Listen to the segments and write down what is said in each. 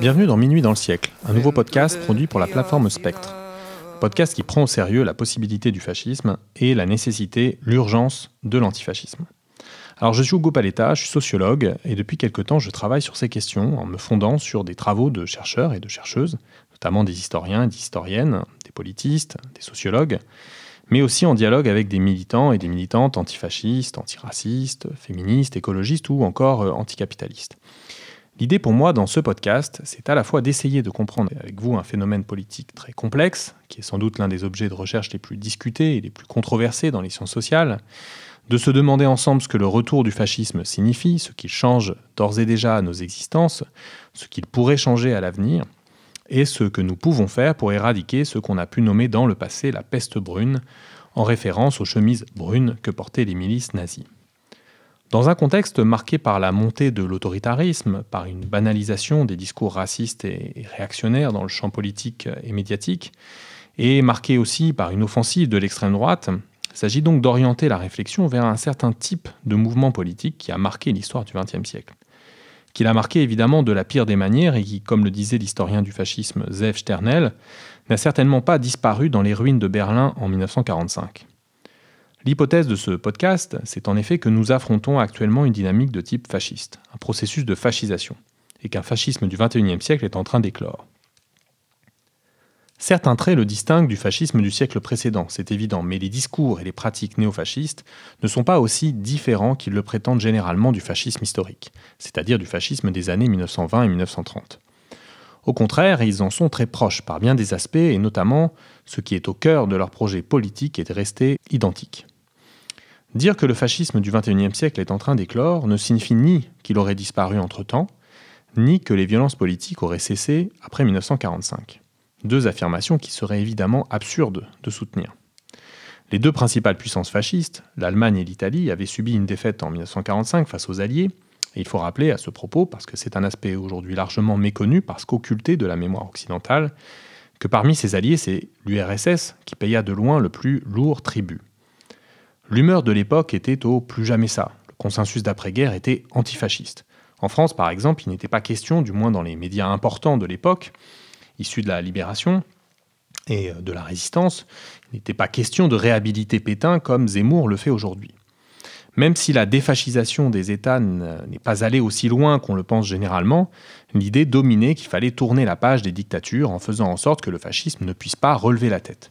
Bienvenue dans Minuit dans le siècle, un nouveau podcast produit pour la plateforme Spectre. Podcast qui prend au sérieux la possibilité du fascisme et la nécessité, l'urgence de l'antifascisme. Alors je suis Hugo Paletta, je suis sociologue et depuis quelque temps je travaille sur ces questions en me fondant sur des travaux de chercheurs et de chercheuses, notamment des historiens et des historiennes, des politistes, des sociologues, mais aussi en dialogue avec des militants et des militantes antifascistes, antiracistes, féministes, écologistes ou encore euh, anticapitalistes. L'idée pour moi dans ce podcast, c'est à la fois d'essayer de comprendre avec vous un phénomène politique très complexe, qui est sans doute l'un des objets de recherche les plus discutés et les plus controversés dans les sciences sociales, de se demander ensemble ce que le retour du fascisme signifie, ce qu'il change d'ores et déjà à nos existences, ce qu'il pourrait changer à l'avenir, et ce que nous pouvons faire pour éradiquer ce qu'on a pu nommer dans le passé la peste brune, en référence aux chemises brunes que portaient les milices nazies. Dans un contexte marqué par la montée de l'autoritarisme, par une banalisation des discours racistes et réactionnaires dans le champ politique et médiatique, et marqué aussi par une offensive de l'extrême droite, il s'agit donc d'orienter la réflexion vers un certain type de mouvement politique qui a marqué l'histoire du XXe siècle qu'il a marqué évidemment de la pire des manières et qui, comme le disait l'historien du fascisme Zev Sternel, n'a certainement pas disparu dans les ruines de Berlin en 1945. L'hypothèse de ce podcast, c'est en effet que nous affrontons actuellement une dynamique de type fasciste, un processus de fascisation, et qu'un fascisme du XXIe siècle est en train d'éclore. Certains traits le distinguent du fascisme du siècle précédent, c'est évident, mais les discours et les pratiques néofascistes ne sont pas aussi différents qu'ils le prétendent généralement du fascisme historique, c'est-à-dire du fascisme des années 1920 et 1930. Au contraire, ils en sont très proches par bien des aspects, et notamment ce qui est au cœur de leur projet politique est de rester identique. Dire que le fascisme du XXIe siècle est en train d'éclore ne signifie ni qu'il aurait disparu entre-temps, ni que les violences politiques auraient cessé après 1945. Deux affirmations qui seraient évidemment absurdes de soutenir. Les deux principales puissances fascistes, l'Allemagne et l'Italie, avaient subi une défaite en 1945 face aux Alliés, et il faut rappeler à ce propos, parce que c'est un aspect aujourd'hui largement méconnu, parce qu'occulté de la mémoire occidentale, que parmi ces alliés, c'est l'URSS qui paya de loin le plus lourd tribut. L'humeur de l'époque était au plus jamais ça. Le consensus d'après-guerre était antifasciste. En France, par exemple, il n'était pas question, du moins dans les médias importants de l'époque, issus de la libération et de la résistance, il n'était pas question de réhabiliter Pétain comme Zemmour le fait aujourd'hui. Même si la défascisation des États n'est pas allée aussi loin qu'on le pense généralement, l'idée dominait qu'il fallait tourner la page des dictatures en faisant en sorte que le fascisme ne puisse pas relever la tête.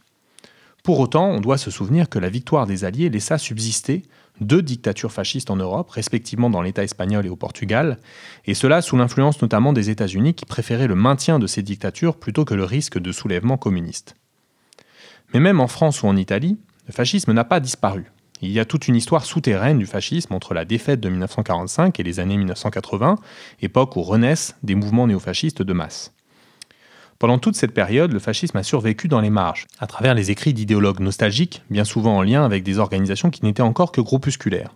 Pour autant, on doit se souvenir que la victoire des Alliés laissa subsister deux dictatures fascistes en Europe, respectivement dans l'État espagnol et au Portugal, et cela sous l'influence notamment des États-Unis qui préféraient le maintien de ces dictatures plutôt que le risque de soulèvement communiste. Mais même en France ou en Italie, le fascisme n'a pas disparu. Il y a toute une histoire souterraine du fascisme entre la défaite de 1945 et les années 1980, époque où renaissent des mouvements néofascistes de masse. Pendant toute cette période, le fascisme a survécu dans les marges, à travers les écrits d'idéologues nostalgiques, bien souvent en lien avec des organisations qui n'étaient encore que groupusculaires.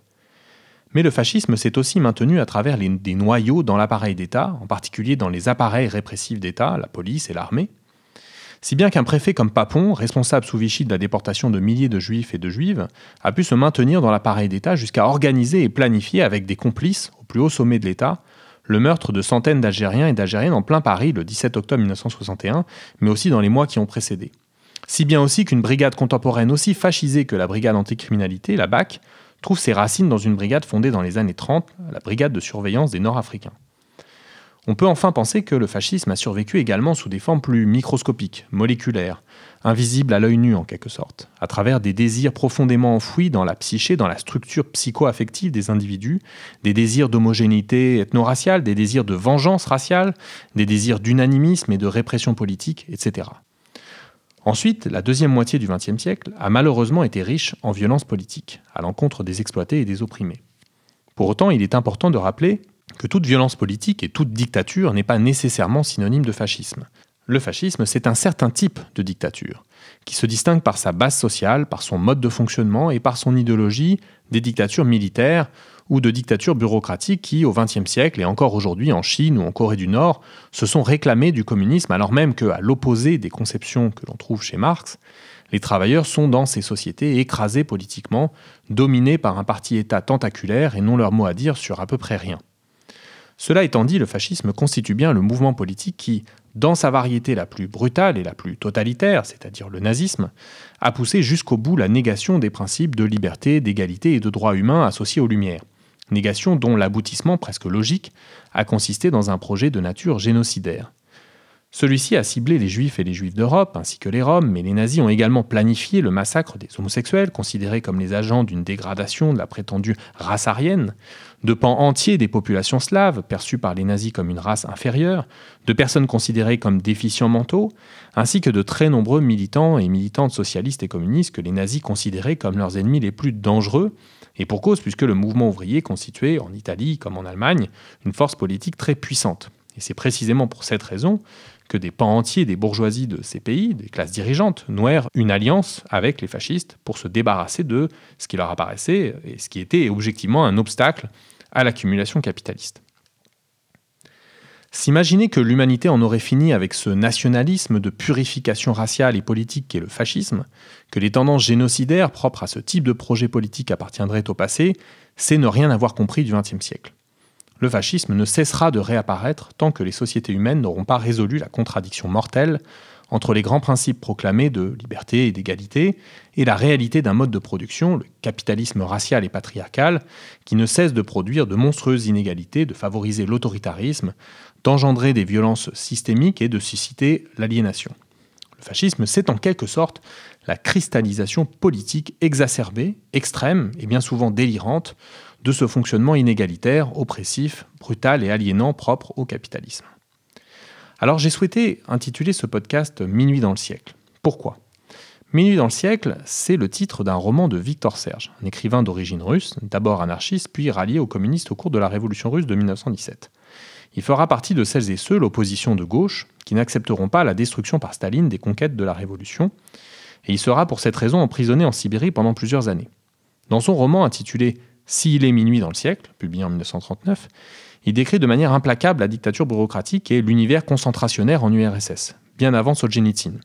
Mais le fascisme s'est aussi maintenu à travers des noyaux dans l'appareil d'État, en particulier dans les appareils répressifs d'État, la police et l'armée. Si bien qu'un préfet comme Papon, responsable sous Vichy de la déportation de milliers de juifs et de juives, a pu se maintenir dans l'appareil d'État jusqu'à organiser et planifier avec des complices au plus haut sommet de l'État le meurtre de centaines d'Algériens et d'Algériennes en plein Paris le 17 octobre 1961, mais aussi dans les mois qui ont précédé. Si bien aussi qu'une brigade contemporaine aussi fascisée que la brigade anticriminalité, la BAC, trouve ses racines dans une brigade fondée dans les années 30, la brigade de surveillance des Nord-Africains. On peut enfin penser que le fascisme a survécu également sous des formes plus microscopiques, moléculaires, invisibles à l'œil nu en quelque sorte, à travers des désirs profondément enfouis dans la psyché, dans la structure psycho-affective des individus, des désirs d'homogénéité ethno-raciale, des désirs de vengeance raciale, des désirs d'unanimisme et de répression politique, etc. Ensuite, la deuxième moitié du XXe siècle a malheureusement été riche en violences politiques, à l'encontre des exploités et des opprimés. Pour autant, il est important de rappeler que toute violence politique et toute dictature n'est pas nécessairement synonyme de fascisme. Le fascisme, c'est un certain type de dictature, qui se distingue par sa base sociale, par son mode de fonctionnement et par son idéologie des dictatures militaires ou de dictatures bureaucratiques qui, au XXe siècle et encore aujourd'hui en Chine ou en Corée du Nord, se sont réclamées du communisme alors même qu'à l'opposé des conceptions que l'on trouve chez Marx, les travailleurs sont dans ces sociétés écrasés politiquement, dominés par un parti-État tentaculaire et n'ont leur mot à dire sur à peu près rien. Cela étant dit, le fascisme constitue bien le mouvement politique qui, dans sa variété la plus brutale et la plus totalitaire, c'est-à-dire le nazisme, a poussé jusqu'au bout la négation des principes de liberté, d'égalité et de droits humains associés aux Lumières. Négation dont l'aboutissement presque logique a consisté dans un projet de nature génocidaire. Celui-ci a ciblé les juifs et les juifs d'Europe, ainsi que les Roms, mais les nazis ont également planifié le massacre des homosexuels, considérés comme les agents d'une dégradation de la prétendue race aryenne, de pans entiers des populations slaves, perçues par les nazis comme une race inférieure, de personnes considérées comme déficients mentaux, ainsi que de très nombreux militants et militantes socialistes et communistes que les nazis considéraient comme leurs ennemis les plus dangereux, et pour cause puisque le mouvement ouvrier constituait, en Italie comme en Allemagne, une force politique très puissante. Et c'est précisément pour cette raison que des pans entiers des bourgeoisies de ces pays, des classes dirigeantes, nouèrent une alliance avec les fascistes pour se débarrasser de ce qui leur apparaissait et ce qui était objectivement un obstacle à l'accumulation capitaliste. S'imaginer que l'humanité en aurait fini avec ce nationalisme de purification raciale et politique qu'est le fascisme, que les tendances génocidaires propres à ce type de projet politique appartiendraient au passé, c'est ne rien avoir compris du XXe siècle le fascisme ne cessera de réapparaître tant que les sociétés humaines n'auront pas résolu la contradiction mortelle entre les grands principes proclamés de liberté et d'égalité et la réalité d'un mode de production, le capitalisme racial et patriarcal, qui ne cesse de produire de monstrueuses inégalités, de favoriser l'autoritarisme, d'engendrer des violences systémiques et de susciter l'aliénation. Le fascisme, c'est en quelque sorte la cristallisation politique exacerbée, extrême et bien souvent délirante de ce fonctionnement inégalitaire, oppressif, brutal et aliénant propre au capitalisme. Alors j'ai souhaité intituler ce podcast Minuit dans le siècle. Pourquoi? Minuit dans le siècle, c'est le titre d'un roman de Victor Serge, un écrivain d'origine russe, d'abord anarchiste puis rallié aux communistes au cours de la Révolution russe de 1917. Il fera partie de celles et ceux, l'opposition de gauche, qui n'accepteront pas la destruction par Staline des conquêtes de la Révolution, et il sera pour cette raison emprisonné en Sibérie pendant plusieurs années. Dans son roman intitulé s'il est minuit dans le siècle, publié en 1939, il décrit de manière implacable la dictature bureaucratique et l'univers concentrationnaire en URSS, bien avant Solzhenitsyn.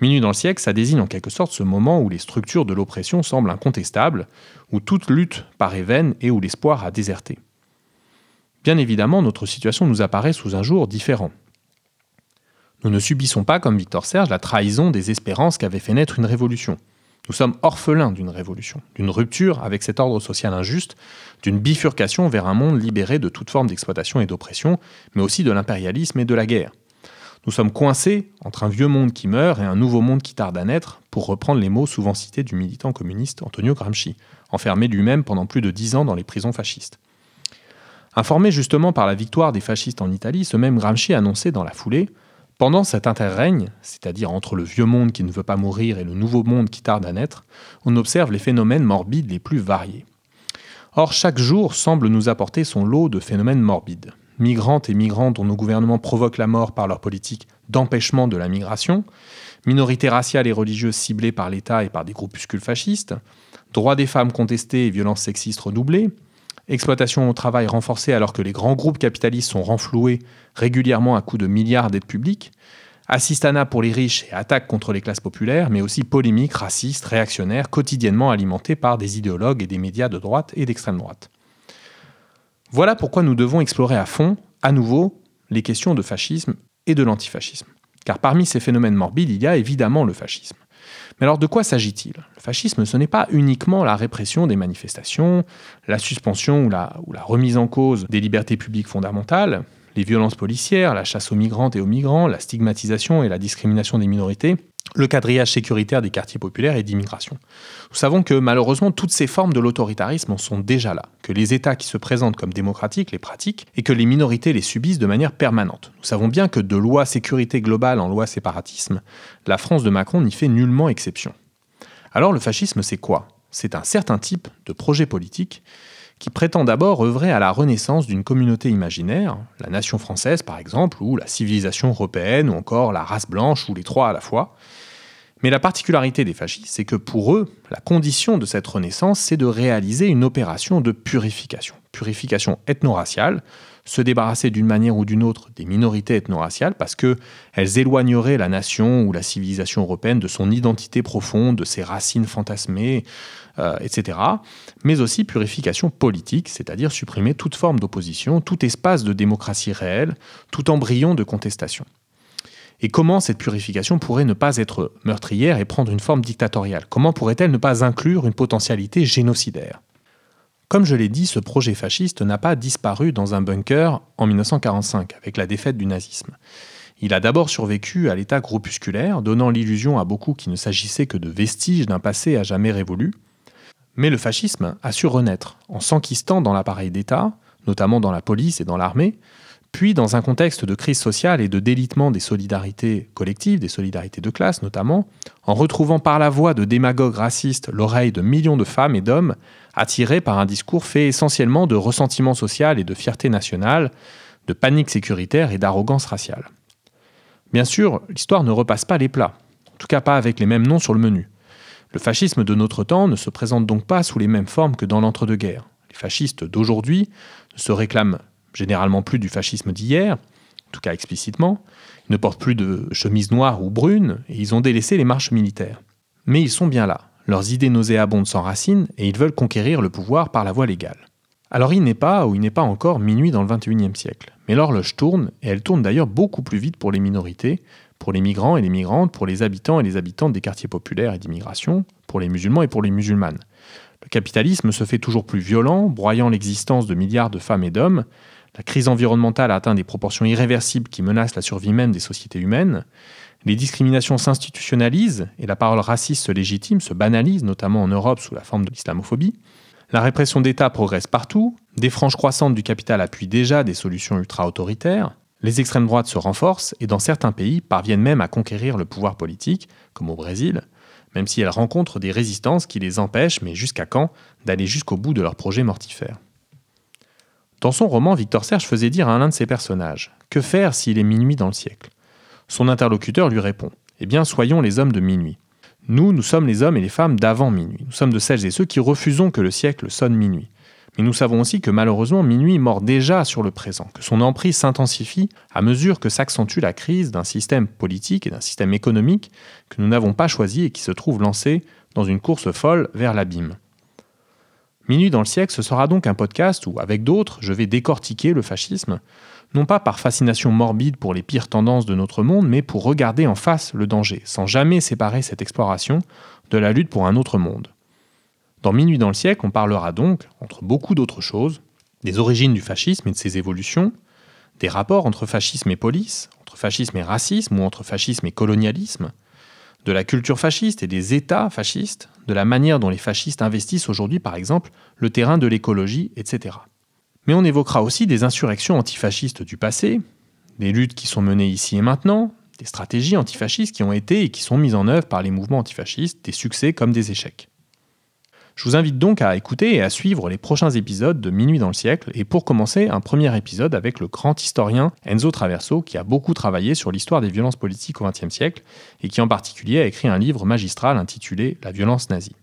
Minuit dans le siècle, ça désigne en quelque sorte ce moment où les structures de l'oppression semblent incontestables, où toute lutte paraît vaine et où l'espoir a déserté. Bien évidemment, notre situation nous apparaît sous un jour différent. Nous ne subissons pas, comme Victor Serge, la trahison des espérances qu'avait fait naître une révolution. Nous sommes orphelins d'une révolution, d'une rupture avec cet ordre social injuste, d'une bifurcation vers un monde libéré de toute forme d'exploitation et d'oppression, mais aussi de l'impérialisme et de la guerre. Nous sommes coincés entre un vieux monde qui meurt et un nouveau monde qui tarde à naître, pour reprendre les mots souvent cités du militant communiste Antonio Gramsci, enfermé lui-même pendant plus de dix ans dans les prisons fascistes. Informé justement par la victoire des fascistes en Italie, ce même Gramsci annonçait dans la foulée pendant cet interrègne, c'est-à-dire entre le vieux monde qui ne veut pas mourir et le nouveau monde qui tarde à naître, on observe les phénomènes morbides les plus variés. Or, chaque jour semble nous apporter son lot de phénomènes morbides. Migrantes et migrants dont nos gouvernements provoquent la mort par leur politique d'empêchement de la migration, minorités raciales et religieuses ciblées par l'État et par des groupuscules fascistes, droits des femmes contestés et violences sexistes redoublées, exploitation au travail renforcée alors que les grands groupes capitalistes sont renfloués régulièrement à coups de milliards d'aides publiques, assistanat pour les riches et attaques contre les classes populaires, mais aussi polémiques racistes, réactionnaires, quotidiennement alimentées par des idéologues et des médias de droite et d'extrême droite. Voilà pourquoi nous devons explorer à fond, à nouveau, les questions de fascisme et de l'antifascisme. Car parmi ces phénomènes morbides, il y a évidemment le fascisme. Alors de quoi s'agit-il? Le fascisme, ce n'est pas uniquement la répression des manifestations, la suspension ou la, la remise en cause des libertés publiques fondamentales, les violences policières, la chasse aux migrantes et aux migrants, la stigmatisation et la discrimination des minorités, le quadrillage sécuritaire des quartiers populaires et d'immigration. Nous savons que malheureusement toutes ces formes de l'autoritarisme en sont déjà là, que les États qui se présentent comme démocratiques les pratiquent et que les minorités les subissent de manière permanente. Nous savons bien que de loi sécurité globale en loi séparatisme, la France de Macron n'y fait nullement exception. Alors le fascisme c'est quoi? C'est un certain type de projet politique qui prétend d'abord œuvrer à la renaissance d'une communauté imaginaire, la nation française par exemple, ou la civilisation européenne, ou encore la race blanche, ou les trois à la fois. Mais la particularité des fascistes, c'est que pour eux, la condition de cette renaissance, c'est de réaliser une opération de purification. Purification ethno-raciale, se débarrasser d'une manière ou d'une autre des minorités ethno-raciales parce qu'elles éloigneraient la nation ou la civilisation européenne de son identité profonde, de ses racines fantasmées, euh, etc. Mais aussi purification politique, c'est-à-dire supprimer toute forme d'opposition, tout espace de démocratie réelle, tout embryon de contestation. Et comment cette purification pourrait ne pas être meurtrière et prendre une forme dictatoriale? Comment pourrait-elle ne pas inclure une potentialité génocidaire? Comme je l'ai dit, ce projet fasciste n'a pas disparu dans un bunker en 1945 avec la défaite du nazisme. Il a d'abord survécu à l'état groupusculaire, donnant l'illusion à beaucoup qu'il ne s'agissait que de vestiges d'un passé à jamais révolu. Mais le fascisme a su renaître en s'enquistant dans l'appareil d'État, notamment dans la police et dans l'armée, puis, dans un contexte de crise sociale et de délitement des solidarités collectives, des solidarités de classe notamment, en retrouvant par la voix de démagogues racistes l'oreille de millions de femmes et d'hommes attirés par un discours fait essentiellement de ressentiment social et de fierté nationale, de panique sécuritaire et d'arrogance raciale. Bien sûr, l'histoire ne repasse pas les plats, en tout cas pas avec les mêmes noms sur le menu. Le fascisme de notre temps ne se présente donc pas sous les mêmes formes que dans l'entre-deux-guerres. Les fascistes d'aujourd'hui ne se réclament généralement plus du fascisme d'hier, en tout cas explicitement. Ils ne portent plus de chemise noire ou brune et ils ont délaissé les marches militaires. Mais ils sont bien là. Leurs idées nauséabondes s'enracinent et ils veulent conquérir le pouvoir par la voie légale. Alors il n'est pas, ou il n'est pas encore, minuit dans le XXIe siècle. Mais l'horloge tourne, et elle tourne d'ailleurs beaucoup plus vite pour les minorités, pour les migrants et les migrantes, pour les habitants et les habitantes des quartiers populaires et d'immigration, pour les musulmans et pour les musulmanes. Le capitalisme se fait toujours plus violent, broyant l'existence de milliards de femmes et d'hommes, la crise environnementale a atteint des proportions irréversibles qui menacent la survie même des sociétés humaines. Les discriminations s'institutionnalisent et la parole raciste se légitime, se banalise, notamment en Europe sous la forme de l'islamophobie. La répression d'État progresse partout. Des franges croissantes du capital appuient déjà des solutions ultra-autoritaires. Les extrêmes droites se renforcent et dans certains pays parviennent même à conquérir le pouvoir politique, comme au Brésil, même si elles rencontrent des résistances qui les empêchent, mais jusqu'à quand, d'aller jusqu'au bout de leurs projets mortifères. Dans son roman, Victor Serge faisait dire à l'un de ses personnages Que faire s'il est minuit dans le siècle? Son interlocuteur lui répond Eh bien, soyons les hommes de minuit. Nous, nous sommes les hommes et les femmes d'avant minuit. Nous sommes de celles et ceux qui refusons que le siècle sonne minuit. Mais nous savons aussi que malheureusement, minuit mord déjà sur le présent, que son emprise s'intensifie à mesure que s'accentue la crise d'un système politique et d'un système économique que nous n'avons pas choisi et qui se trouve lancé dans une course folle vers l'abîme. Minuit dans le siècle, ce sera donc un podcast où, avec d'autres, je vais décortiquer le fascisme, non pas par fascination morbide pour les pires tendances de notre monde, mais pour regarder en face le danger, sans jamais séparer cette exploration de la lutte pour un autre monde. Dans Minuit dans le siècle, on parlera donc, entre beaucoup d'autres choses, des origines du fascisme et de ses évolutions, des rapports entre fascisme et police, entre fascisme et racisme ou entre fascisme et colonialisme, de la culture fasciste et des États fascistes, de la manière dont les fascistes investissent aujourd'hui, par exemple, le terrain de l'écologie, etc. Mais on évoquera aussi des insurrections antifascistes du passé, des luttes qui sont menées ici et maintenant, des stratégies antifascistes qui ont été et qui sont mises en œuvre par les mouvements antifascistes, des succès comme des échecs. Je vous invite donc à écouter et à suivre les prochains épisodes de Minuit dans le siècle, et pour commencer, un premier épisode avec le grand historien Enzo Traverso, qui a beaucoup travaillé sur l'histoire des violences politiques au XXe siècle, et qui en particulier a écrit un livre magistral intitulé La violence nazie.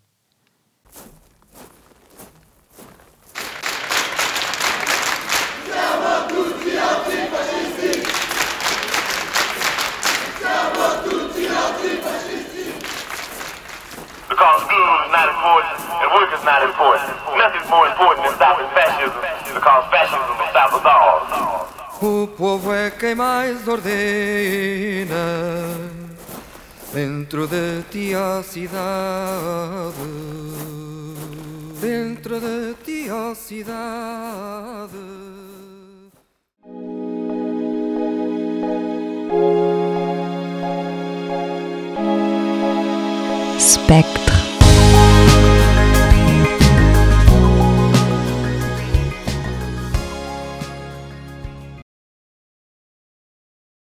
Not important. Nothing's more important than stopping fascism because fascism will stop us all. O povo é quem mais ordena dentro de ti a cidade. Dentro de ti a cidade. Spectre